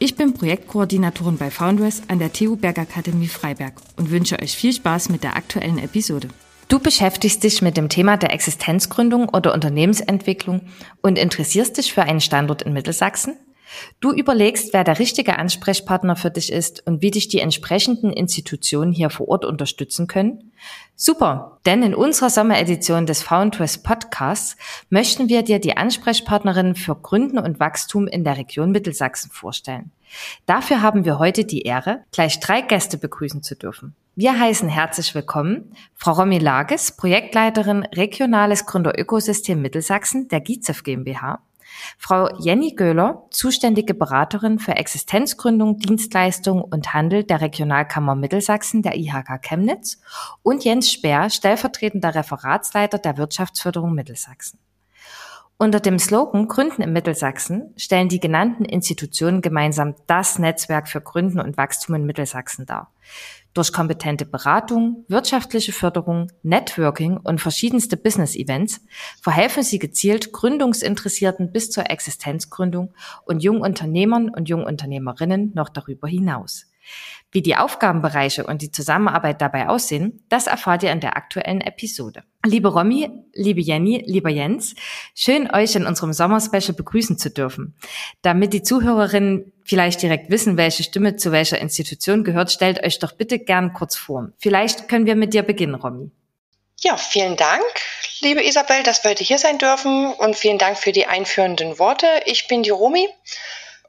Ich bin Projektkoordinatorin bei Foundress an der TU Bergakademie Freiberg und wünsche euch viel Spaß mit der aktuellen Episode. Du beschäftigst dich mit dem Thema der Existenzgründung oder Unternehmensentwicklung und interessierst dich für einen Standort in Mittelsachsen? Du überlegst, wer der richtige Ansprechpartner für dich ist und wie dich die entsprechenden Institutionen hier vor Ort unterstützen können? Super, denn in unserer Sommeredition des Foundress Podcasts möchten wir dir die Ansprechpartnerin für Gründen und Wachstum in der Region Mittelsachsen vorstellen. Dafür haben wir heute die Ehre, gleich drei Gäste begrüßen zu dürfen. Wir heißen herzlich willkommen Frau Romy Lages, Projektleiterin Regionales Gründerökosystem Mittelsachsen der GIZEF GmbH. Frau Jenny Göhler, zuständige Beraterin für Existenzgründung, Dienstleistung und Handel der Regionalkammer Mittelsachsen der IHK Chemnitz und Jens Speer, stellvertretender Referatsleiter der Wirtschaftsförderung Mittelsachsen. Unter dem Slogan Gründen im Mittelsachsen stellen die genannten Institutionen gemeinsam das Netzwerk für Gründen und Wachstum in Mittelsachsen dar. Durch kompetente Beratung, wirtschaftliche Förderung, Networking und verschiedenste Business-Events verhelfen sie gezielt Gründungsinteressierten bis zur Existenzgründung und Jungunternehmern und Jungunternehmerinnen noch darüber hinaus. Wie die Aufgabenbereiche und die Zusammenarbeit dabei aussehen, das erfahrt ihr in der aktuellen Episode. Liebe Romy, liebe Jenny, lieber Jens, schön euch in unserem Sommerspecial begrüßen zu dürfen. Damit die Zuhörerinnen vielleicht direkt wissen, welche Stimme zu welcher Institution gehört, stellt euch doch bitte gern kurz vor. Vielleicht können wir mit dir beginnen, Romy. Ja, vielen Dank, liebe Isabel, dass wir heute hier sein dürfen und vielen Dank für die einführenden Worte. Ich bin die Romy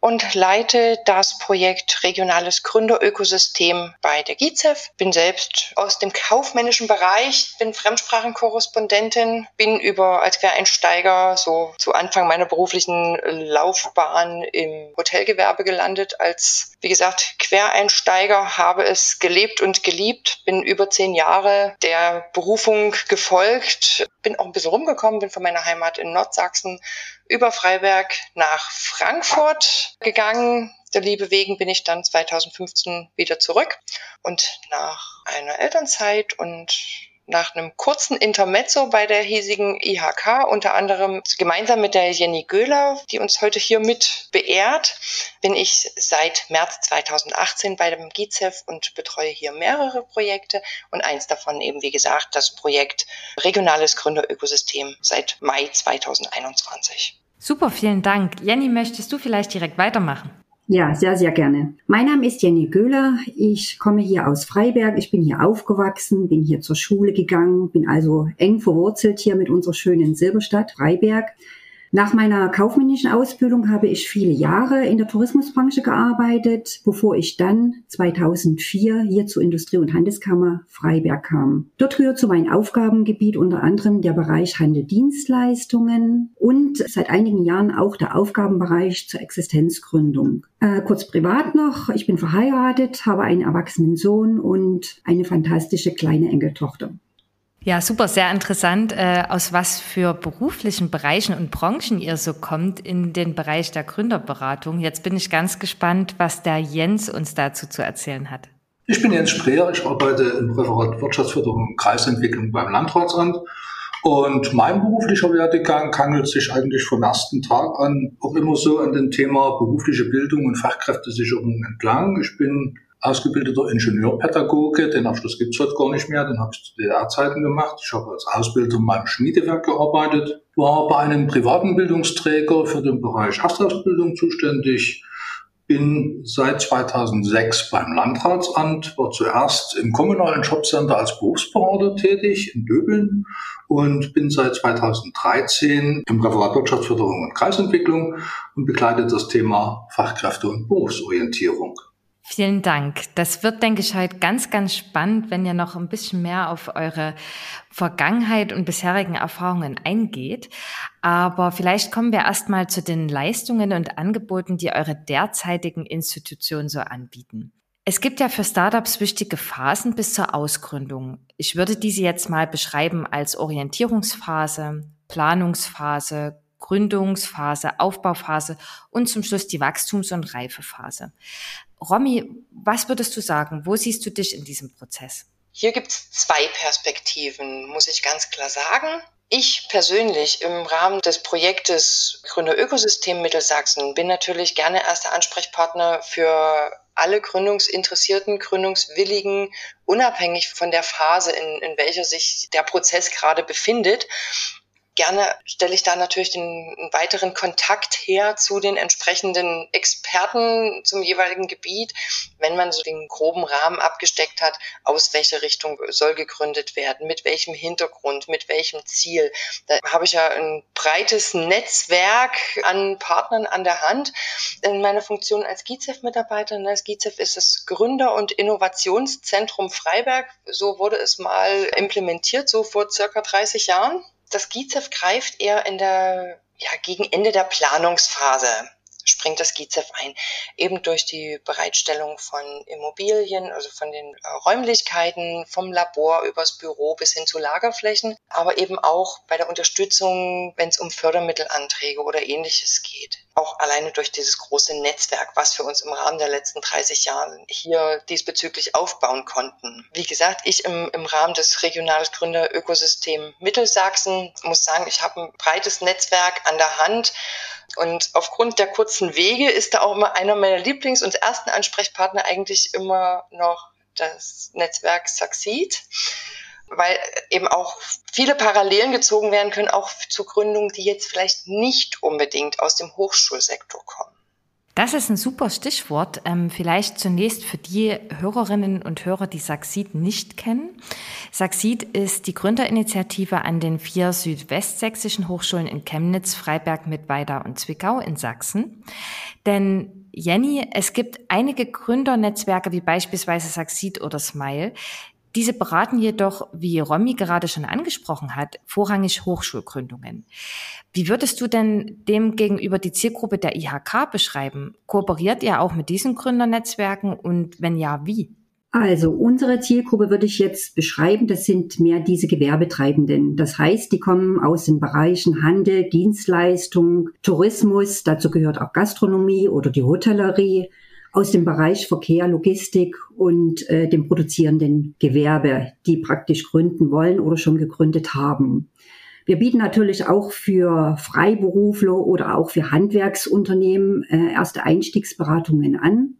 und leite das Projekt Regionales Gründerökosystem bei der GIZEF. Bin selbst aus dem kaufmännischen Bereich, bin Fremdsprachenkorrespondentin, bin über als Quereinsteiger so zu Anfang meiner beruflichen Laufbahn im Hotelgewerbe gelandet. Als, wie gesagt, Quereinsteiger habe es gelebt und geliebt, bin über zehn Jahre der Berufung gefolgt, bin auch ein bisschen rumgekommen, bin von meiner Heimat in Nordsachsen über Freiberg nach Frankfurt gegangen. Der Liebe wegen bin ich dann 2015 wieder zurück und nach einer Elternzeit und nach einem kurzen Intermezzo bei der hiesigen IHK, unter anderem gemeinsam mit der Jenny Göhler, die uns heute hier mit beehrt, bin ich seit März 2018 bei dem GIZEF und betreue hier mehrere Projekte und eins davon eben, wie gesagt, das Projekt Regionales Gründerökosystem seit Mai 2021. Super, vielen Dank. Jenny, möchtest du vielleicht direkt weitermachen? Ja, sehr, sehr gerne. Mein Name ist Jenny Göhler. Ich komme hier aus Freiberg. Ich bin hier aufgewachsen, bin hier zur Schule gegangen, bin also eng verwurzelt hier mit unserer schönen Silberstadt Freiberg. Nach meiner kaufmännischen Ausbildung habe ich viele Jahre in der Tourismusbranche gearbeitet, bevor ich dann 2004 hier zur Industrie- und Handelskammer Freiberg kam. Dort gehört zu meinem Aufgabengebiet unter anderem der Bereich Handel Dienstleistungen und seit einigen Jahren auch der Aufgabenbereich zur Existenzgründung. Äh, kurz privat noch, ich bin verheiratet, habe einen erwachsenen Sohn und eine fantastische kleine Enkeltochter. Ja, super, sehr interessant, äh, aus was für beruflichen Bereichen und Branchen ihr so kommt in den Bereich der Gründerberatung. Jetzt bin ich ganz gespannt, was der Jens uns dazu zu erzählen hat. Ich bin Jens Spreer, ich arbeite im Referat Wirtschaftsförderung und Kreisentwicklung beim Landratsamt. Und mein beruflicher Werdegang hangelt sich eigentlich vom ersten Tag an auch immer so an dem Thema berufliche Bildung und Fachkräftesicherung entlang. Ich bin ausgebildeter Ingenieurpädagoge. Den Abschluss gibt es heute gar nicht mehr. Den habe ich zu DDR-Zeiten gemacht. Ich habe als Ausbilder in meinem Schmiedewerk gearbeitet, war bei einem privaten Bildungsträger für den Bereich Erstausbildung zuständig, bin seit 2006 beim Landratsamt, war zuerst im kommunalen Jobcenter als Berufsberater tätig in Döbeln und bin seit 2013 im Referat Wirtschaftsförderung und Kreisentwicklung und begleite das Thema Fachkräfte und Berufsorientierung. Vielen Dank. Das wird, denke ich, heute ganz, ganz spannend, wenn ihr noch ein bisschen mehr auf eure Vergangenheit und bisherigen Erfahrungen eingeht. Aber vielleicht kommen wir erstmal zu den Leistungen und Angeboten, die eure derzeitigen Institutionen so anbieten. Es gibt ja für Startups wichtige Phasen bis zur Ausgründung. Ich würde diese jetzt mal beschreiben als Orientierungsphase, Planungsphase, Gründungsphase, Aufbauphase und zum Schluss die Wachstums- und Reifephase. Romy, was würdest du sagen? Wo siehst du dich in diesem Prozess? Hier gibt es zwei Perspektiven, muss ich ganz klar sagen. Ich persönlich im Rahmen des Projektes Gründer Ökosystem Mittelsachsen bin natürlich gerne erster Ansprechpartner für alle Gründungsinteressierten, Gründungswilligen, unabhängig von der Phase, in, in welcher sich der Prozess gerade befindet gerne stelle ich da natürlich den weiteren Kontakt her zu den entsprechenden Experten zum jeweiligen Gebiet, wenn man so den groben Rahmen abgesteckt hat, aus welcher Richtung soll gegründet werden, mit welchem Hintergrund, mit welchem Ziel. Da habe ich ja ein breites Netzwerk an Partnern an der Hand. In meiner Funktion als GIZEF-Mitarbeiter, das GIZEF ist das Gründer- und Innovationszentrum Freiberg. So wurde es mal implementiert, so vor circa 30 Jahren das GIZEF greift eher in der, ja, gegen Ende der Planungsphase springt das GIZEF ein, eben durch die Bereitstellung von Immobilien, also von den äh, Räumlichkeiten, vom Labor übers Büro bis hin zu Lagerflächen, aber eben auch bei der Unterstützung, wenn es um Fördermittelanträge oder ähnliches geht. Auch alleine durch dieses große Netzwerk, was wir uns im Rahmen der letzten 30 Jahre hier diesbezüglich aufbauen konnten. Wie gesagt, ich im, im Rahmen des Regionales Gründerökosystem Mittelsachsen muss sagen, ich habe ein breites Netzwerk an der Hand, und aufgrund der kurzen Wege ist da auch immer einer meiner Lieblings- und ersten Ansprechpartner eigentlich immer noch das Netzwerk Succeed, weil eben auch viele Parallelen gezogen werden können, auch zu Gründungen, die jetzt vielleicht nicht unbedingt aus dem Hochschulsektor kommen. Das ist ein super Stichwort. Ähm, vielleicht zunächst für die Hörerinnen und Hörer, die Saxid nicht kennen. Saxid ist die Gründerinitiative an den vier südwestsächsischen Hochschulen in Chemnitz, Freiberg, Mittweida und Zwickau in Sachsen. Denn Jenny, es gibt einige Gründernetzwerke wie beispielsweise Saxid oder Smile, diese beraten jedoch, wie Romy gerade schon angesprochen hat, vorrangig Hochschulgründungen. Wie würdest du denn dem gegenüber die Zielgruppe der IHK beschreiben? Kooperiert ihr auch mit diesen Gründernetzwerken und wenn ja, wie? Also unsere Zielgruppe würde ich jetzt beschreiben, das sind mehr diese Gewerbetreibenden. Das heißt, die kommen aus den Bereichen Handel, Dienstleistung, Tourismus, dazu gehört auch Gastronomie oder die Hotellerie, aus dem Bereich Verkehr, Logistik und äh, dem produzierenden Gewerbe, die praktisch gründen wollen oder schon gegründet haben. Wir bieten natürlich auch für Freiberufler oder auch für Handwerksunternehmen äh, erste Einstiegsberatungen an.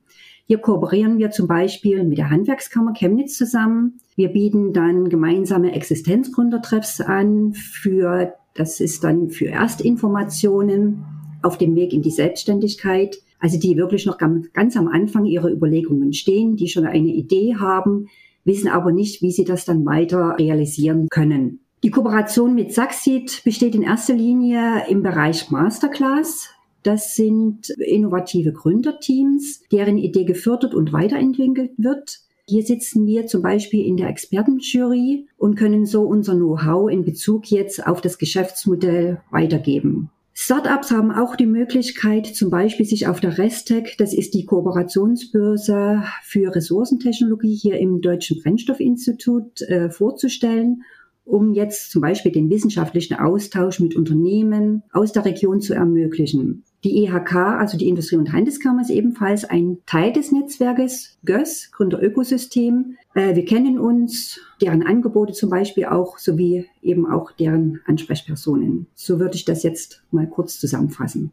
Hier kooperieren wir zum Beispiel mit der Handwerkskammer Chemnitz zusammen. Wir bieten dann gemeinsame Existenzgründertreffs an für, das ist dann für Erstinformationen auf dem Weg in die Selbstständigkeit. Also die wirklich noch ganz am Anfang ihrer Überlegungen stehen, die schon eine Idee haben, wissen aber nicht, wie sie das dann weiter realisieren können. Die Kooperation mit Saxit besteht in erster Linie im Bereich Masterclass. Das sind innovative Gründerteams, deren Idee gefördert und weiterentwickelt wird. Hier sitzen wir zum Beispiel in der Expertenjury und können so unser Know-how in Bezug jetzt auf das Geschäftsmodell weitergeben. Startups haben auch die Möglichkeit, zum Beispiel sich auf der Restec, das ist die Kooperationsbörse für Ressourcentechnologie hier im Deutschen Brennstoffinstitut, äh, vorzustellen, um jetzt zum Beispiel den wissenschaftlichen Austausch mit Unternehmen aus der Region zu ermöglichen. Die EHK, also die Industrie- und Handelskammer, ist ebenfalls ein Teil des Netzwerkes GÖS, Gründerökosystem. Äh, wir kennen uns, deren Angebote zum Beispiel auch, sowie eben auch deren Ansprechpersonen. So würde ich das jetzt mal kurz zusammenfassen.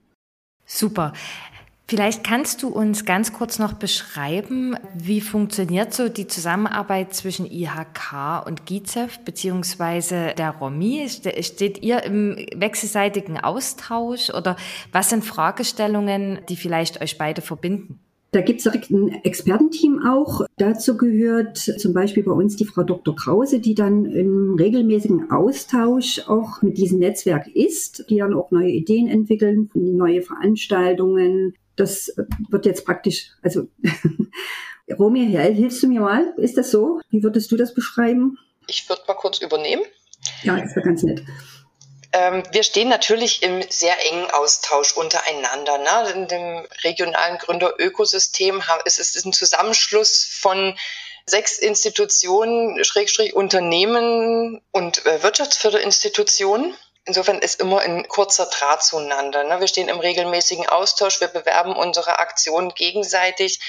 Super. Vielleicht kannst du uns ganz kurz noch beschreiben, wie funktioniert so die Zusammenarbeit zwischen IHK und GIZEF beziehungsweise der ROMI? Steht ihr im wechselseitigen Austausch oder was sind Fragestellungen, die vielleicht euch beide verbinden? Da gibt es direkt ein Expertenteam auch. Dazu gehört zum Beispiel bei uns die Frau Dr. Krause, die dann im regelmäßigen Austausch auch mit diesem Netzwerk ist, die dann auch neue Ideen entwickeln, neue Veranstaltungen, das wird jetzt praktisch, also Romy, hilfst du mir mal? Ist das so? Wie würdest du das beschreiben? Ich würde mal kurz übernehmen. Ja, das wäre ganz nett. Ähm, wir stehen natürlich im sehr engen Austausch untereinander. Ne? In dem regionalen Gründerökosystem ist es ein Zusammenschluss von sechs Institutionen, Schrägstrich Unternehmen und äh, Wirtschaftsförderinstitutionen. Insofern ist immer ein kurzer Draht zueinander. Ne? Wir stehen im regelmäßigen Austausch, wir bewerben unsere Aktionen gegenseitig.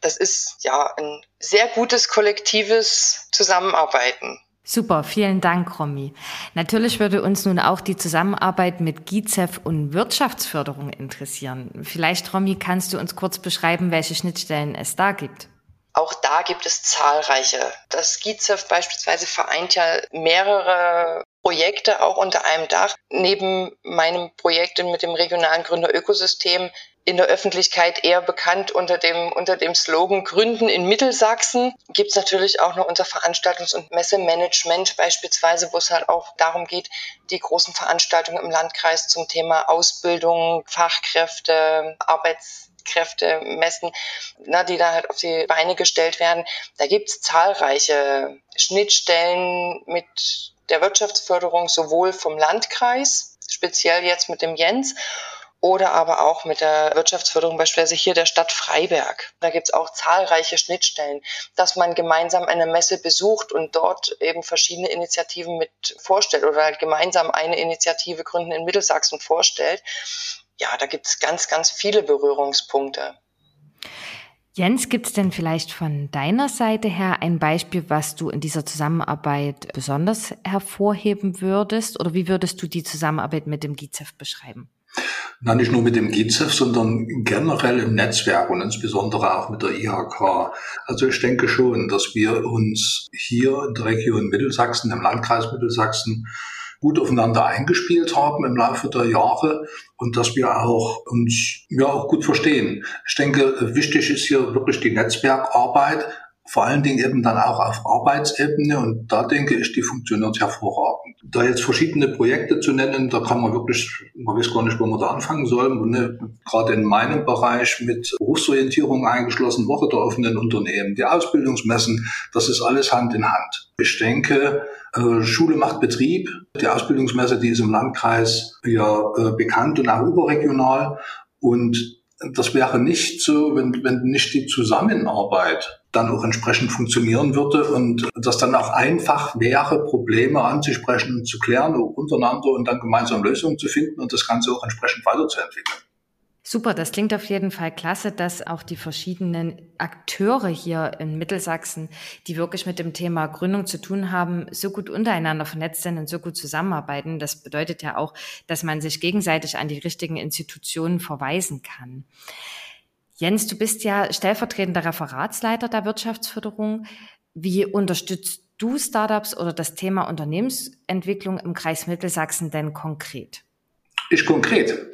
Das ist ja ein sehr gutes kollektives Zusammenarbeiten. Super, vielen Dank, Romy. Natürlich würde uns nun auch die Zusammenarbeit mit GIZEF und Wirtschaftsförderung interessieren. Vielleicht, Romy, kannst du uns kurz beschreiben, welche Schnittstellen es da gibt? Auch da gibt es zahlreiche. Das GIZEF beispielsweise vereint ja mehrere Projekte auch unter einem Dach. Neben meinem Projekt mit dem regionalen Gründerökosystem in der Öffentlichkeit eher bekannt unter dem, unter dem Slogan Gründen in Mittelsachsen. Gibt es natürlich auch noch unser Veranstaltungs- und Messemanagement beispielsweise, wo es halt auch darum geht, die großen Veranstaltungen im Landkreis zum Thema Ausbildung, Fachkräfte, Arbeits Kräfte messen, na, die da halt auf die Beine gestellt werden. Da gibt es zahlreiche Schnittstellen mit der Wirtschaftsförderung sowohl vom Landkreis, speziell jetzt mit dem Jens, oder aber auch mit der Wirtschaftsförderung beispielsweise hier der Stadt Freiberg. Da gibt es auch zahlreiche Schnittstellen, dass man gemeinsam eine Messe besucht und dort eben verschiedene Initiativen mit vorstellt oder halt gemeinsam eine Initiative Gründen in Mittelsachsen vorstellt ja, da gibt es ganz, ganz viele Berührungspunkte. Jens, gibt es denn vielleicht von deiner Seite her ein Beispiel, was du in dieser Zusammenarbeit besonders hervorheben würdest? Oder wie würdest du die Zusammenarbeit mit dem GIZEF beschreiben? Na, nicht nur mit dem GIZEF, sondern generell im Netzwerk und insbesondere auch mit der IHK. Also ich denke schon, dass wir uns hier in der Region Mittelsachsen, im Landkreis Mittelsachsen, gut aufeinander eingespielt haben im Laufe der Jahre und dass wir auch uns ja auch gut verstehen. Ich denke, wichtig ist hier wirklich die Netzwerkarbeit, vor allen Dingen eben dann auch auf Arbeitsebene und da denke ich, die funktioniert hervorragend. Da jetzt verschiedene Projekte zu nennen, da kann man wirklich, man weiß gar nicht, wo man da anfangen soll. Ne, gerade in meinem Bereich mit Berufsorientierung eingeschlossen, Woche der offenen Unternehmen, die Ausbildungsmessen, das ist alles Hand in Hand. Ich denke, äh, Schule macht Betrieb. Die Ausbildungsmesse, die ist im Landkreis ja äh, bekannt und auch überregional. Und das wäre nicht so, wenn, wenn nicht die Zusammenarbeit dann auch entsprechend funktionieren würde und das dann auch einfach wäre, Probleme anzusprechen und zu klären, untereinander und dann gemeinsam Lösungen zu finden und das Ganze auch entsprechend weiterzuentwickeln. Super, das klingt auf jeden Fall klasse, dass auch die verschiedenen Akteure hier in Mittelsachsen, die wirklich mit dem Thema Gründung zu tun haben, so gut untereinander vernetzt sind und so gut zusammenarbeiten. Das bedeutet ja auch, dass man sich gegenseitig an die richtigen Institutionen verweisen kann. Jens, du bist ja stellvertretender Referatsleiter der Wirtschaftsförderung. Wie unterstützt du Startups oder das Thema Unternehmensentwicklung im Kreis Mittelsachsen denn konkret? Ich konkret.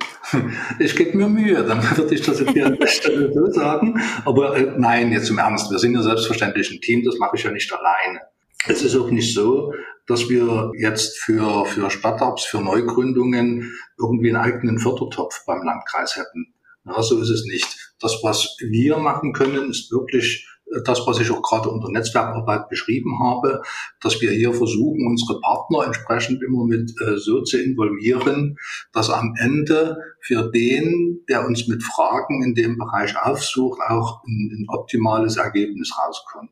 Ich gebe mir Mühe, dann würde ich das jetzt hier an der Stelle so sagen. Aber äh, nein, jetzt im Ernst, wir sind ja selbstverständlich ein Team, das mache ich ja nicht alleine. Es ist auch nicht so, dass wir jetzt für, für Startups, für Neugründungen irgendwie einen eigenen Fördertopf beim Landkreis hätten. Ja, so ist es nicht. Das, was wir machen können, ist wirklich das, was ich auch gerade unter Netzwerkarbeit beschrieben habe, dass wir hier versuchen, unsere Partner entsprechend immer mit äh, so zu involvieren, dass am Ende für den, der uns mit Fragen in dem Bereich aufsucht, auch ein, ein optimales Ergebnis rauskommt.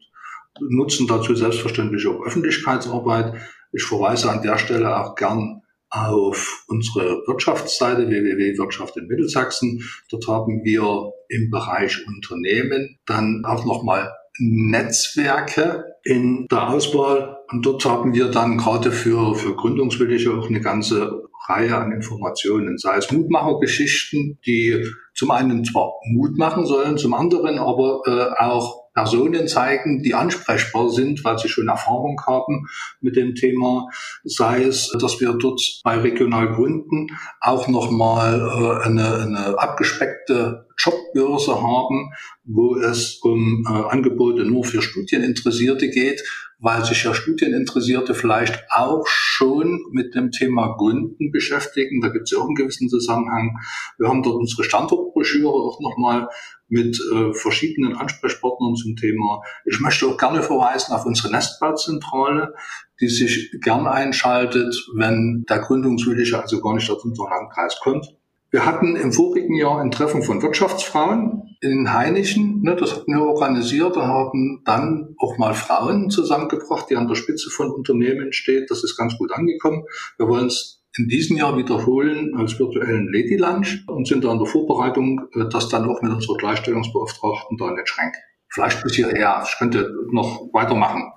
Nutzen dazu selbstverständlich auch Öffentlichkeitsarbeit. Ich verweise an der Stelle auch gern auf unsere Wirtschaftsseite www.wirtschaft in Mittelsachsen. Dort haben wir im Bereich Unternehmen dann auch nochmal Netzwerke in der Auswahl. Und dort haben wir dann gerade für, für Gründungswillige auch eine ganze Reihe an Informationen, sei es Mutmachergeschichten, die zum einen zwar Mut machen sollen, zum anderen aber äh, auch Personen zeigen, die ansprechbar sind, weil sie schon Erfahrung haben mit dem Thema. Sei es, dass wir dort bei Regionalgründen auch nochmal äh, eine, eine abgespeckte Jobbörse haben, wo es um äh, Angebote nur für Studieninteressierte geht, weil sich ja Studieninteressierte vielleicht auch schon mit dem Thema Gründen beschäftigen. Da gibt es ja auch einen gewissen Zusammenhang. Wir haben dort unsere Standortbroschüre auch nochmal mit äh, verschiedenen Ansprechpartnern zum Thema. Ich möchte auch gerne verweisen auf unsere Nestbauzentrale, die sich gern einschaltet, wenn der Gründungswillige also gar nicht aus unserem Landkreis kommt. Wir hatten im vorigen Jahr ein Treffen von Wirtschaftsfrauen in Heinichen. Ne, das hatten wir organisiert und haben dann auch mal Frauen zusammengebracht, die an der Spitze von Unternehmen steht. Das ist ganz gut angekommen. Wir wollen es in diesem Jahr wiederholen als virtuellen Lady Lunch und sind da in der Vorbereitung, äh, das dann auch mit unserer Gleichstellungsbeauftragten Daniel Schrenk. Vielleicht bis hierher. Ich könnte noch weitermachen.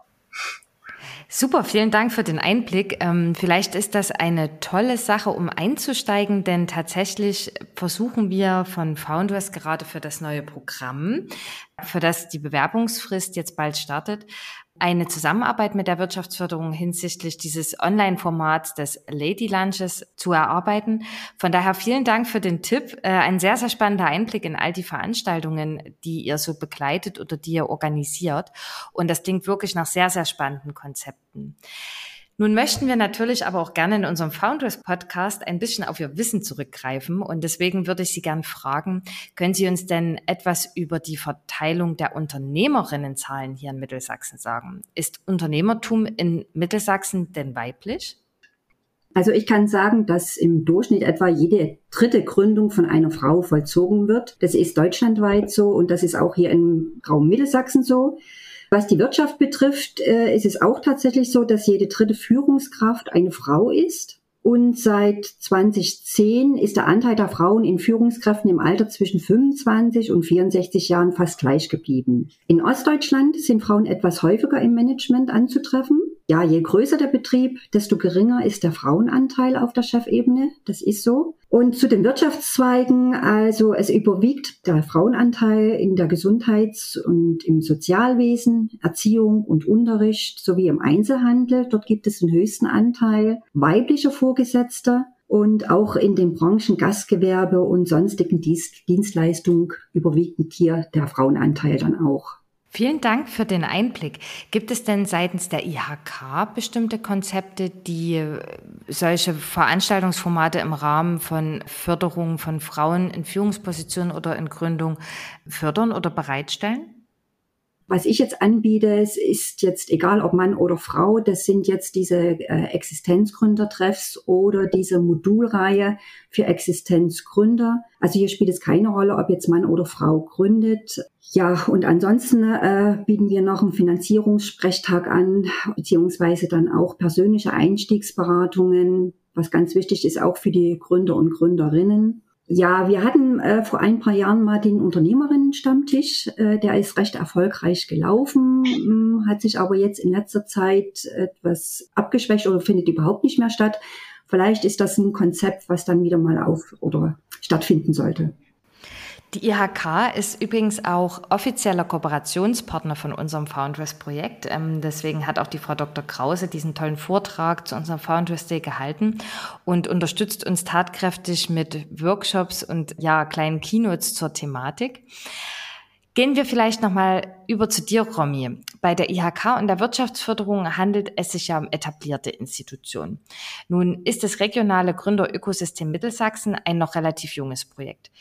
Super, vielen Dank für den Einblick. Ähm, vielleicht ist das eine tolle Sache, um einzusteigen, denn tatsächlich versuchen wir von Founders gerade für das neue Programm, für das die Bewerbungsfrist jetzt bald startet, eine Zusammenarbeit mit der Wirtschaftsförderung hinsichtlich dieses Online-Formats des Lady Lunches zu erarbeiten. Von daher vielen Dank für den Tipp. Äh, ein sehr, sehr spannender Einblick in all die Veranstaltungen, die ihr so begleitet oder die ihr organisiert. Und das klingt wirklich nach sehr, sehr spannenden Konzepten. Nun möchten wir natürlich aber auch gerne in unserem Founders Podcast ein bisschen auf Ihr Wissen zurückgreifen. Und deswegen würde ich Sie gerne fragen, können Sie uns denn etwas über die Verteilung der Unternehmerinnenzahlen hier in Mittelsachsen sagen? Ist Unternehmertum in Mittelsachsen denn weiblich? Also ich kann sagen, dass im Durchschnitt etwa jede dritte Gründung von einer Frau vollzogen wird. Das ist deutschlandweit so und das ist auch hier im Raum Mittelsachsen so. Was die Wirtschaft betrifft, äh, ist es auch tatsächlich so, dass jede dritte Führungskraft eine Frau ist. Und seit 2010 ist der Anteil der Frauen in Führungskräften im Alter zwischen 25 und 64 Jahren fast gleich geblieben. In Ostdeutschland sind Frauen etwas häufiger im Management anzutreffen. Ja, je größer der Betrieb, desto geringer ist der Frauenanteil auf der Chefebene. Das ist so. Und zu den Wirtschaftszweigen, also es überwiegt der Frauenanteil in der Gesundheits- und im Sozialwesen, Erziehung und Unterricht sowie im Einzelhandel. Dort gibt es den höchsten Anteil weiblicher Vorgesetzter. Und auch in den Branchen Gastgewerbe und sonstigen Dienstleistungen überwiegt hier der Frauenanteil dann auch. Vielen Dank für den Einblick. Gibt es denn seitens der IHK bestimmte Konzepte, die äh, solche Veranstaltungsformate im Rahmen von Förderung von Frauen in Führungspositionen oder in Gründung fördern oder bereitstellen? Was ich jetzt anbiete, ist jetzt egal ob Mann oder Frau, das sind jetzt diese äh, Existenzgründertreffs oder diese Modulreihe für Existenzgründer. Also hier spielt es keine Rolle, ob jetzt Mann oder Frau gründet. Ja, und ansonsten äh, bieten wir noch einen Finanzierungssprechtag an, beziehungsweise dann auch persönliche Einstiegsberatungen, was ganz wichtig ist auch für die Gründer und Gründerinnen. Ja, wir hatten äh, vor ein paar Jahren mal den Unternehmerinnen-Stammtisch. Äh, der ist recht erfolgreich gelaufen, mh, hm, hat sich aber jetzt in letzter Zeit etwas abgeschwächt oder findet überhaupt nicht mehr statt. Vielleicht ist das ein Konzept, was dann wieder mal auf oder stattfinden sollte. Die IHK ist übrigens auch offizieller Kooperationspartner von unserem Foundress-Projekt. Ähm, deswegen hat auch die Frau Dr. Krause diesen tollen Vortrag zu unserem Foundress Day gehalten und unterstützt uns tatkräftig mit Workshops und ja, kleinen Keynotes zur Thematik. Gehen wir vielleicht nochmal über zu dir, Romy. Bei der IHK und der Wirtschaftsförderung handelt es sich ja um etablierte Institutionen. Nun ist das regionale Gründerökosystem Mittelsachsen ein noch relativ junges Projekt.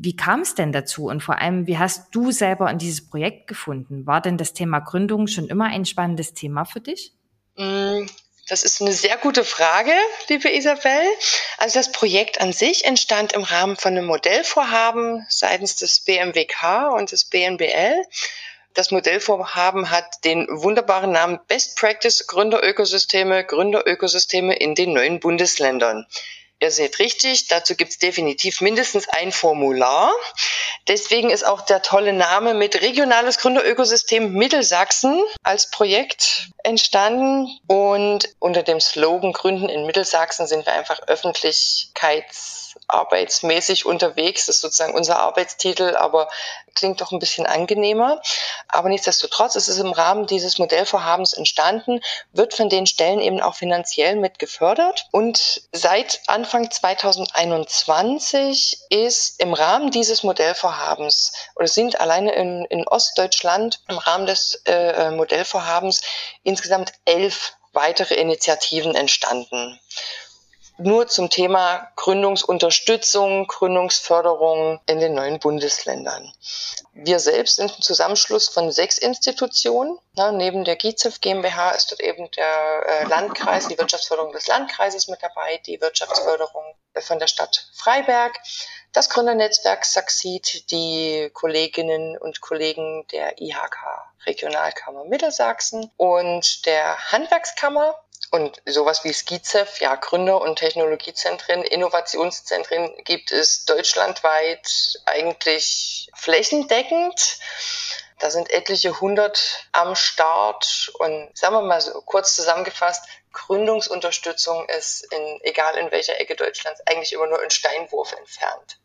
Wie kam es denn dazu und vor allem, wie hast du selber in dieses Projekt gefunden? War denn das Thema Gründung schon immer ein spannendes Thema für dich? Mm, das ist eine sehr gute Frage, liebe Isabel. Also das Projekt an sich entstand im Rahmen von einem Modellvorhaben seitens des BMWK und des BNBL. Das Modellvorhaben hat den wunderbaren Namen Best Practice Gründerökosysteme, Gründerökosysteme in den neuen Bundesländern. Ihr seht richtig, dazu gibt's definitiv mindestens ein Formular. Deswegen ist auch der tolle Name mit Regionales Gründerökosystem Mittelsachsen als Projekt entstanden. Und unter dem Slogan Gründen in Mittelsachsen sind wir einfach Öffentlichkeits arbeitsmäßig unterwegs. Ist sozusagen unser Arbeitstitel, aber klingt doch ein bisschen angenehmer. Aber nichtsdestotrotz ist es im Rahmen dieses Modellvorhabens entstanden, wird von den Stellen eben auch finanziell mit gefördert. Und seit Anfang 2021 ist im Rahmen dieses Modellvorhabens oder sind alleine in, in Ostdeutschland im Rahmen des äh, Modellvorhabens insgesamt elf weitere Initiativen entstanden nur zum Thema Gründungsunterstützung, Gründungsförderung in den neuen Bundesländern. Wir selbst sind ein Zusammenschluss von sechs Institutionen. Na, neben der GIZEF GmbH ist dort eben der äh, Landkreis, die Wirtschaftsförderung des Landkreises mit dabei, die Wirtschaftsförderung von der Stadt Freiberg, das Gründernetzwerk Saxid, die Kolleginnen und Kollegen der IHK Regionalkammer Mittelsachsen und der Handwerkskammer und sowas wie Skizev, ja, Gründer- und Technologiezentren, Innovationszentren gibt es deutschlandweit eigentlich flächendeckend. Da sind etliche hundert am Start und sagen wir mal so kurz zusammengefasst, Gründungsunterstützung ist in, egal in welcher Ecke Deutschlands, eigentlich immer nur ein Steinwurf entfernt.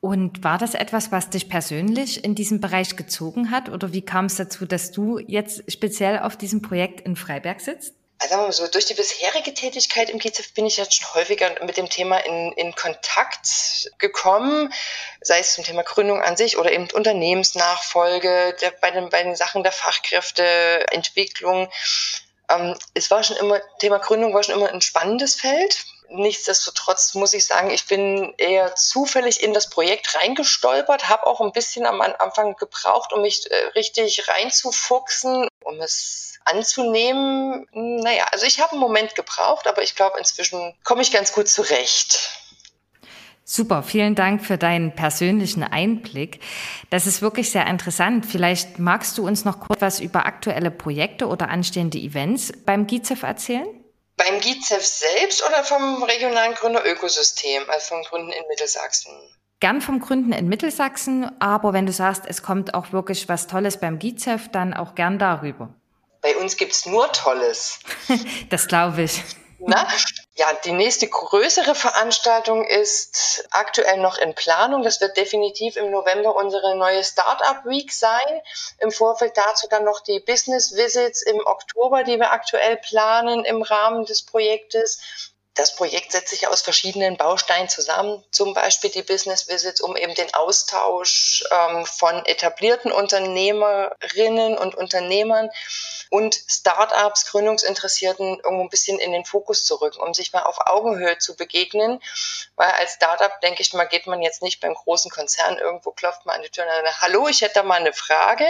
Und war das etwas, was dich persönlich in diesem Bereich gezogen hat? Oder wie kam es dazu, dass du jetzt speziell auf diesem Projekt in Freiberg sitzt? Also so, durch die bisherige Tätigkeit im GZF bin ich jetzt schon häufiger mit dem Thema in, in Kontakt gekommen, sei es zum Thema Gründung an sich oder eben Unternehmensnachfolge, der, bei, den, bei den Sachen der Fachkräfteentwicklung. Ähm, es war schon immer, Thema Gründung war schon immer ein spannendes Feld. Nichtsdestotrotz muss ich sagen, ich bin eher zufällig in das Projekt reingestolpert, habe auch ein bisschen am Anfang gebraucht, um mich äh, richtig reinzufuchsen, um es anzunehmen. Naja, also ich habe einen Moment gebraucht, aber ich glaube, inzwischen komme ich ganz gut zurecht. Super, vielen Dank für deinen persönlichen Einblick. Das ist wirklich sehr interessant. Vielleicht magst du uns noch kurz was über aktuelle Projekte oder anstehende Events beim GIZEF erzählen? Beim GIZEF selbst oder vom regionalen Gründerökosystem, also vom Gründen in Mittelsachsen? Gern vom Gründen in Mittelsachsen, aber wenn du sagst, es kommt auch wirklich was Tolles beim GIZEF, dann auch gern darüber. Bei uns gibt es nur Tolles. das glaube ich. Na? Ja, die nächste größere Veranstaltung ist aktuell noch in Planung. Das wird definitiv im November unsere neue Startup Week sein. Im Vorfeld dazu dann noch die Business Visits im Oktober, die wir aktuell planen im Rahmen des Projektes. Das Projekt setzt sich aus verschiedenen Bausteinen zusammen, zum Beispiel die Business Visits, um eben den Austausch ähm, von etablierten Unternehmerinnen und Unternehmern und Startups, Gründungsinteressierten irgendwo ein bisschen in den Fokus zu rücken, um sich mal auf Augenhöhe zu begegnen. Weil als Startup, denke ich mal, geht man jetzt nicht beim großen Konzern irgendwo, klopft man an die Tür und sagt, hallo, ich hätte da mal eine Frage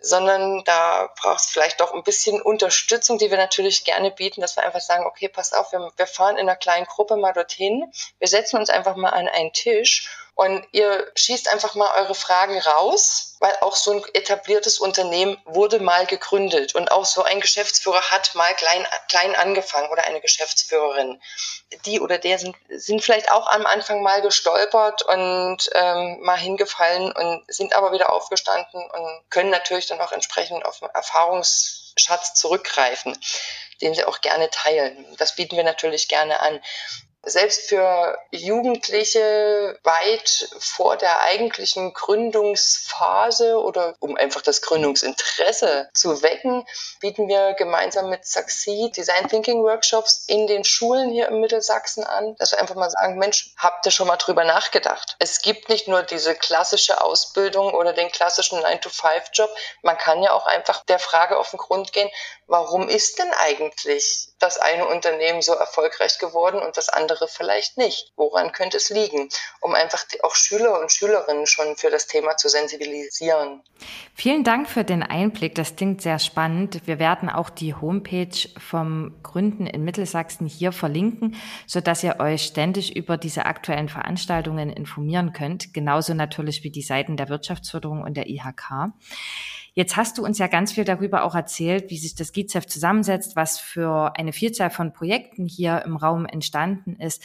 sondern da braucht es vielleicht doch ein bisschen Unterstützung, die wir natürlich gerne bieten, dass wir einfach sagen, okay, pass auf, wir, wir fahren in einer kleinen Gruppe mal dorthin, wir setzen uns einfach mal an einen Tisch und ihr schießt einfach mal eure Fragen raus, weil auch so ein etabliertes Unternehmen wurde mal gegründet und auch so ein Geschäftsführer hat mal klein, klein angefangen oder eine Geschäftsführerin. Die oder der sind, sind vielleicht auch am Anfang mal gestolpert und ähm, mal hingefallen und sind aber wieder aufgestanden und können natürlich dann auch entsprechend auf einen Erfahrungsschatz zurückgreifen den sie auch gerne teilen. Das bieten wir natürlich gerne an selbst für Jugendliche weit vor der eigentlichen Gründungsphase oder um einfach das Gründungsinteresse zu wecken, bieten wir gemeinsam mit Succeed Design Thinking Workshops in den Schulen hier im Mittelsachsen an, dass wir einfach mal sagen, Mensch, habt ihr schon mal drüber nachgedacht? Es gibt nicht nur diese klassische Ausbildung oder den klassischen 9-to-5-Job. Man kann ja auch einfach der Frage auf den Grund gehen, warum ist denn eigentlich das eine Unternehmen so erfolgreich geworden und das andere vielleicht nicht? Woran könnte es liegen? Um einfach auch Schüler und Schülerinnen schon für das Thema zu sensibilisieren. Vielen Dank für den Einblick. Das klingt sehr spannend. Wir werden auch die Homepage vom Gründen in Mittelsachsen hier verlinken, sodass ihr euch ständig über diese aktuellen Veranstaltungen informieren könnt. Genauso natürlich wie die Seiten der Wirtschaftsförderung und der IHK. Jetzt hast du uns ja ganz viel darüber auch erzählt, wie sich das GIZEF zusammensetzt, was für eine Vielzahl von Projekten hier im Raum entstanden ist.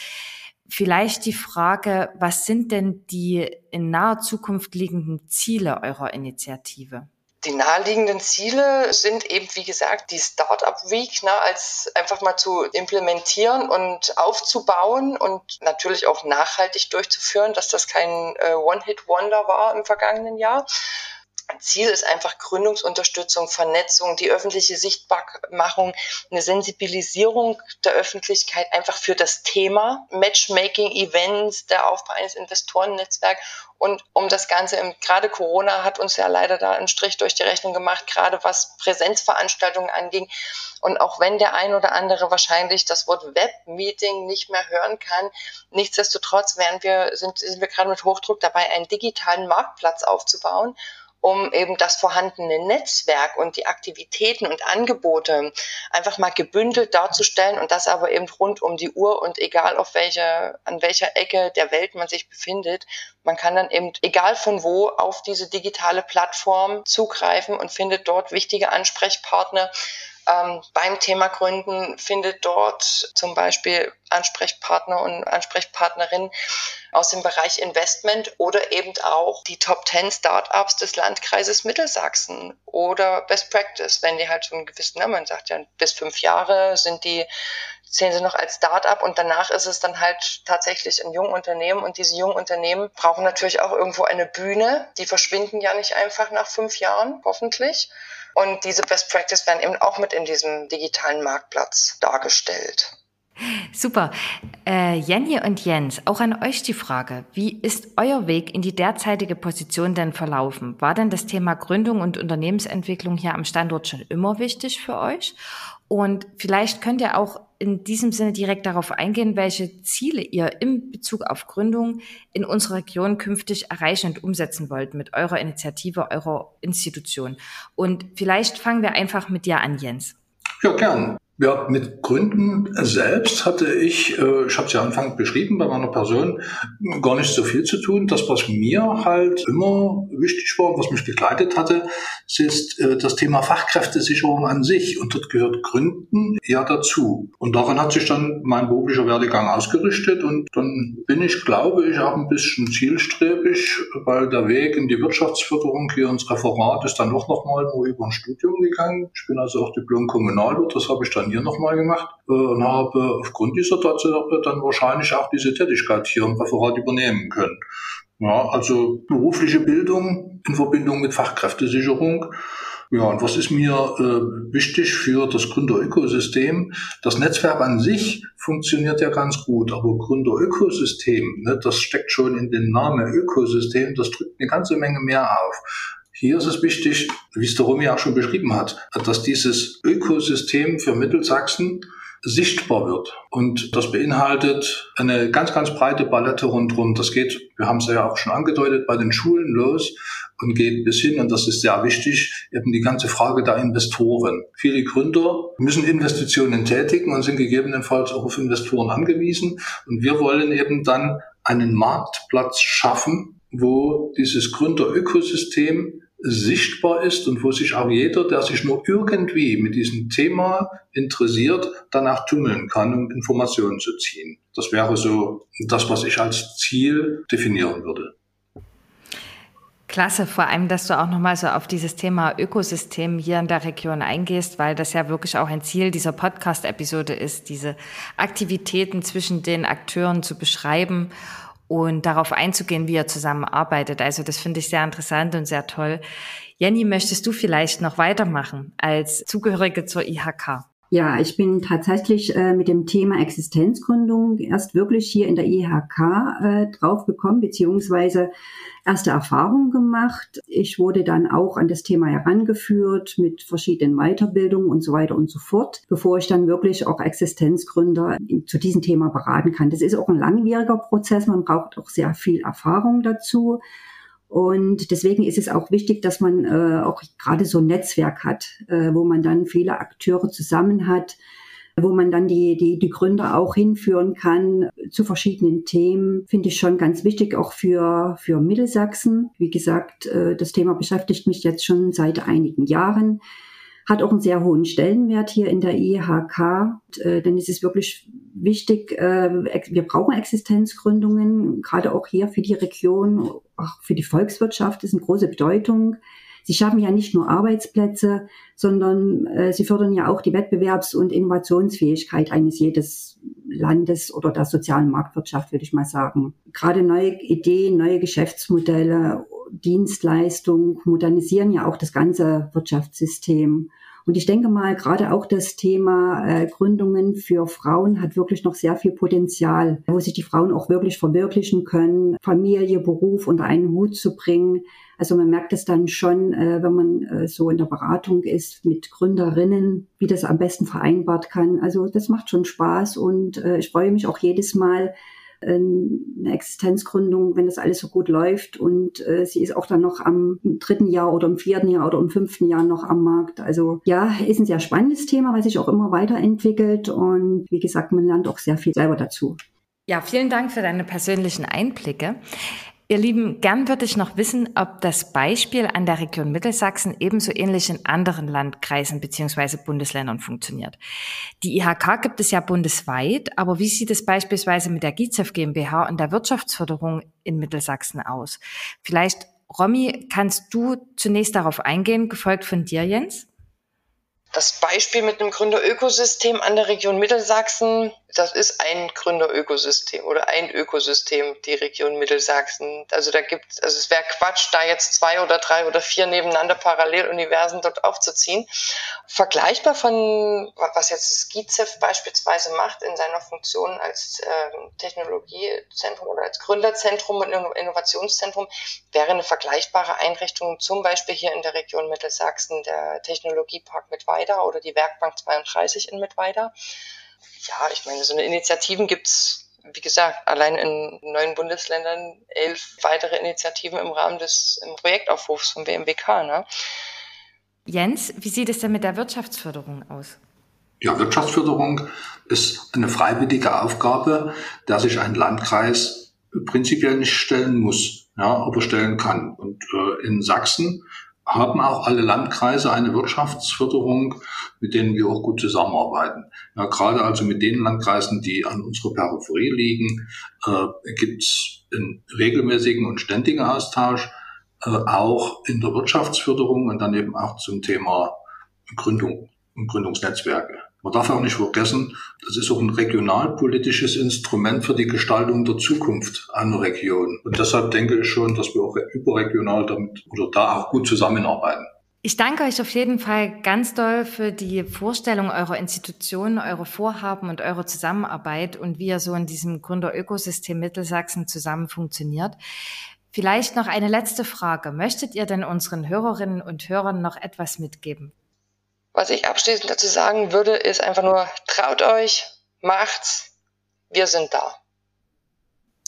Vielleicht die Frage, was sind denn die in naher Zukunft liegenden Ziele eurer Initiative? Die naheliegenden Ziele sind eben, wie gesagt, die Startup Week ne, als einfach mal zu implementieren und aufzubauen und natürlich auch nachhaltig durchzuführen, dass das kein äh, One-Hit-Wonder war im vergangenen Jahr. Ziel ist einfach Gründungsunterstützung, Vernetzung, die öffentliche Sichtbarmachung, eine Sensibilisierung der Öffentlichkeit einfach für das Thema, Matchmaking, Events, der Aufbau eines Investorennetzwerks und um das Ganze, gerade Corona hat uns ja leider da einen Strich durch die Rechnung gemacht, gerade was Präsenzveranstaltungen anging. Und auch wenn der ein oder andere wahrscheinlich das Wort Webmeeting nicht mehr hören kann, nichtsdestotrotz wären wir, sind, sind wir gerade mit Hochdruck dabei, einen digitalen Marktplatz aufzubauen um eben das vorhandene Netzwerk und die Aktivitäten und Angebote einfach mal gebündelt darzustellen und das aber eben rund um die Uhr und egal auf welcher, an welcher Ecke der Welt man sich befindet. Man kann dann eben, egal von wo, auf diese digitale Plattform zugreifen und findet dort wichtige Ansprechpartner, ähm, beim Thema Gründen findet dort zum Beispiel Ansprechpartner und Ansprechpartnerinnen aus dem Bereich Investment oder eben auch die Top 10 Startups des Landkreises Mittelsachsen oder Best Practice, wenn die halt so einen gewissen, ne, man sagt. Ja, bis fünf Jahre sind die, zählen sie noch als Startup und danach ist es dann halt tatsächlich ein Jungunternehmen und diese Jungunternehmen brauchen natürlich auch irgendwo eine Bühne. Die verschwinden ja nicht einfach nach fünf Jahren, hoffentlich. Und diese Best Practice werden eben auch mit in diesem digitalen Marktplatz dargestellt. Super. Äh, Jenny und Jens, auch an euch die Frage. Wie ist euer Weg in die derzeitige Position denn verlaufen? War denn das Thema Gründung und Unternehmensentwicklung hier am Standort schon immer wichtig für euch? Und vielleicht könnt ihr auch in diesem Sinne direkt darauf eingehen, welche Ziele ihr im Bezug auf Gründung in unserer Region künftig erreichen und umsetzen wollt mit eurer Initiative, eurer Institution. Und vielleicht fangen wir einfach mit dir an, Jens. Ja, gern. Ja, mit Gründen selbst hatte ich, äh, ich habe es ja anfangs beschrieben, bei meiner Person gar nicht so viel zu tun. Das, was mir halt immer wichtig war, was mich begleitet hatte, ist äh, das Thema Fachkräftesicherung an sich. Und dort gehört Gründen ja dazu. Und daran hat sich dann mein beruflicher Werdegang ausgerichtet. Und dann bin ich, glaube ich, auch ein bisschen zielstrebig, weil der Weg in die Wirtschaftsförderung hier ins Referat ist dann doch nochmal nur über ein Studium gegangen. Ich bin also auch Diplom-Kommunalwirt, das habe ich dann hier nochmal gemacht äh, und habe aufgrund dieser Tatsache dann wahrscheinlich auch diese Tätigkeit hier im Referat übernehmen können. Ja, also berufliche Bildung in Verbindung mit Fachkräftesicherung. Ja, und was ist mir äh, wichtig für das Gründerökosystem? Das Netzwerk an sich funktioniert ja ganz gut, aber Gründerökosystem, ne, das steckt schon in den Namen Ökosystem, das drückt eine ganze Menge mehr auf. Hier ist es wichtig, wie es der Romy auch schon beschrieben hat, dass dieses Ökosystem für Mittelsachsen sichtbar wird. Und das beinhaltet eine ganz, ganz breite Palette rundherum. Das geht, wir haben es ja auch schon angedeutet, bei den Schulen los und geht bis hin, und das ist sehr wichtig, eben die ganze Frage der Investoren. Viele Gründer müssen Investitionen tätigen und sind gegebenenfalls auch auf Investoren angewiesen. Und wir wollen eben dann einen Marktplatz schaffen, wo dieses Gründerökosystem sichtbar ist und wo sich auch jeder, der sich nur irgendwie mit diesem Thema interessiert, danach tummeln kann, um Informationen zu ziehen. Das wäre so das, was ich als Ziel definieren würde. Klasse, vor allem, dass du auch nochmal so auf dieses Thema Ökosystem hier in der Region eingehst, weil das ja wirklich auch ein Ziel dieser Podcast-Episode ist, diese Aktivitäten zwischen den Akteuren zu beschreiben und darauf einzugehen, wie er zusammenarbeitet. Also das finde ich sehr interessant und sehr toll. Jenny, möchtest du vielleicht noch weitermachen als Zugehörige zur IHK? Ja, ich bin tatsächlich äh, mit dem Thema Existenzgründung erst wirklich hier in der IHK äh, draufgekommen, beziehungsweise erste Erfahrungen gemacht. Ich wurde dann auch an das Thema herangeführt mit verschiedenen Weiterbildungen und so weiter und so fort, bevor ich dann wirklich auch Existenzgründer zu diesem Thema beraten kann. Das ist auch ein langwieriger Prozess. Man braucht auch sehr viel Erfahrung dazu. Und deswegen ist es auch wichtig, dass man äh, auch gerade so ein Netzwerk hat, äh, wo man dann viele Akteure zusammen hat, wo man dann die, die, die Gründer auch hinführen kann zu verschiedenen Themen, finde ich schon ganz wichtig, auch für, für Mittelsachsen. Wie gesagt, äh, das Thema beschäftigt mich jetzt schon seit einigen Jahren hat auch einen sehr hohen Stellenwert hier in der IHK, äh, denn es ist wirklich wichtig, äh, wir brauchen Existenzgründungen, gerade auch hier für die Region, auch für die Volkswirtschaft ist eine große Bedeutung. Sie schaffen ja nicht nur Arbeitsplätze, sondern äh, sie fördern ja auch die Wettbewerbs- und Innovationsfähigkeit eines jedes Landes oder der sozialen Marktwirtschaft, würde ich mal sagen. Gerade neue Ideen, neue Geschäftsmodelle, Dienstleistungen modernisieren ja auch das ganze Wirtschaftssystem. Und ich denke mal, gerade auch das Thema äh, Gründungen für Frauen hat wirklich noch sehr viel Potenzial, wo sich die Frauen auch wirklich verwirklichen können, Familie, Beruf unter einen Hut zu bringen. Also man merkt es dann schon, äh, wenn man äh, so in der Beratung ist mit Gründerinnen, wie das am besten vereinbart kann. Also das macht schon Spaß und äh, ich freue mich auch jedes Mal, eine Existenzgründung, wenn das alles so gut läuft. Und äh, sie ist auch dann noch am dritten Jahr oder im vierten Jahr oder im fünften Jahr noch am Markt. Also ja, ist ein sehr spannendes Thema, was sich auch immer weiterentwickelt. Und wie gesagt, man lernt auch sehr viel selber dazu. Ja, vielen Dank für deine persönlichen Einblicke. Ihr Lieben, gern würde ich noch wissen, ob das Beispiel an der Region Mittelsachsen ebenso ähnlich in anderen Landkreisen beziehungsweise Bundesländern funktioniert. Die IHK gibt es ja bundesweit, aber wie sieht es beispielsweise mit der GIZEF GmbH und der Wirtschaftsförderung in Mittelsachsen aus? Vielleicht, Romy, kannst du zunächst darauf eingehen, gefolgt von dir, Jens? Das Beispiel mit einem Gründerökosystem an der Region Mittelsachsen, das ist ein Gründerökosystem oder ein Ökosystem, die Region Mittelsachsen. Also da gibt also es wäre Quatsch, da jetzt zwei oder drei oder vier nebeneinander Paralleluniversen dort aufzuziehen. Vergleichbar von, was jetzt GIZEF beispielsweise macht in seiner Funktion als äh, Technologiezentrum oder als Gründerzentrum und Innovationszentrum, wäre eine vergleichbare Einrichtung zum Beispiel hier in der Region Mittelsachsen, der Technologiepark Mittweida oder die Werkbank 32 in Mittweida. Ja, ich meine, so eine Initiativen gibt's, wie gesagt, allein in neun Bundesländern elf weitere Initiativen im Rahmen des im Projektaufrufs vom BMWK. Ne? Jens, wie sieht es denn mit der Wirtschaftsförderung aus? Ja, Wirtschaftsförderung ist eine freiwillige Aufgabe, der sich ein Landkreis prinzipiell nicht stellen muss, ja, aber stellen kann. Und äh, in Sachsen haben auch alle Landkreise eine Wirtschaftsförderung, mit denen wir auch gut zusammenarbeiten. Ja, gerade also mit den Landkreisen, die an unserer Peripherie liegen, äh, gibt es einen regelmäßigen und ständigen Austausch, äh, auch in der Wirtschaftsförderung und dann eben auch zum Thema Gründung und Gründungsnetzwerke. Man darf auch nicht vergessen, das ist auch ein regionalpolitisches Instrument für die Gestaltung der Zukunft einer Region. Und deshalb denke ich schon, dass wir auch überregional damit oder da auch gut zusammenarbeiten. Ich danke euch auf jeden Fall ganz doll für die Vorstellung eurer Institutionen, eure Vorhaben und eure Zusammenarbeit und wie ihr so in diesem Gründerökosystem Mittelsachsen zusammen funktioniert. Vielleicht noch eine letzte Frage. Möchtet ihr denn unseren Hörerinnen und Hörern noch etwas mitgeben? Was ich abschließend dazu sagen würde, ist einfach nur, traut euch, macht's, wir sind da.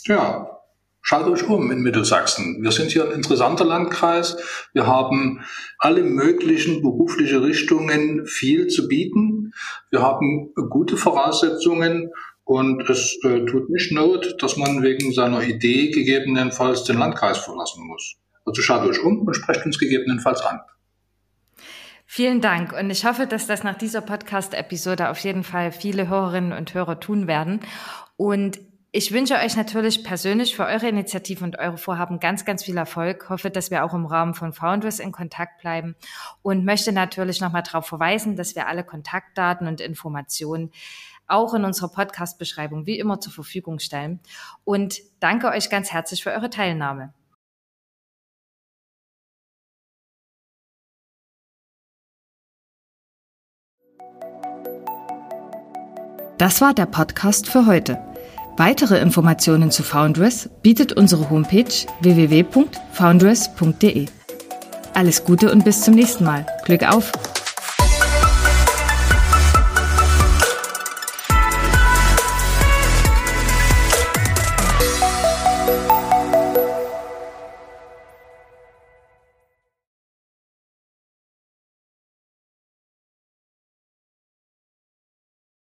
Ja, schaut euch um in Mittelsachsen. Wir sind hier ein interessanter Landkreis. Wir haben alle möglichen berufliche Richtungen viel zu bieten. Wir haben gute Voraussetzungen und es äh, tut nicht Not, dass man wegen seiner Idee gegebenenfalls den Landkreis verlassen muss. Also schaut euch um und sprecht uns gegebenenfalls an. Vielen Dank und ich hoffe, dass das nach dieser Podcast-Episode auf jeden Fall viele Hörerinnen und Hörer tun werden. Und ich wünsche euch natürlich persönlich für eure Initiative und eure Vorhaben ganz, ganz viel Erfolg. Hoffe, dass wir auch im Rahmen von Founders in Kontakt bleiben und möchte natürlich nochmal darauf verweisen, dass wir alle Kontaktdaten und Informationen auch in unserer Podcast-Beschreibung wie immer zur Verfügung stellen. Und danke euch ganz herzlich für eure Teilnahme. Das war der Podcast für heute. Weitere Informationen zu Foundress bietet unsere Homepage www.foundress.de. Alles Gute und bis zum nächsten Mal. Glück auf!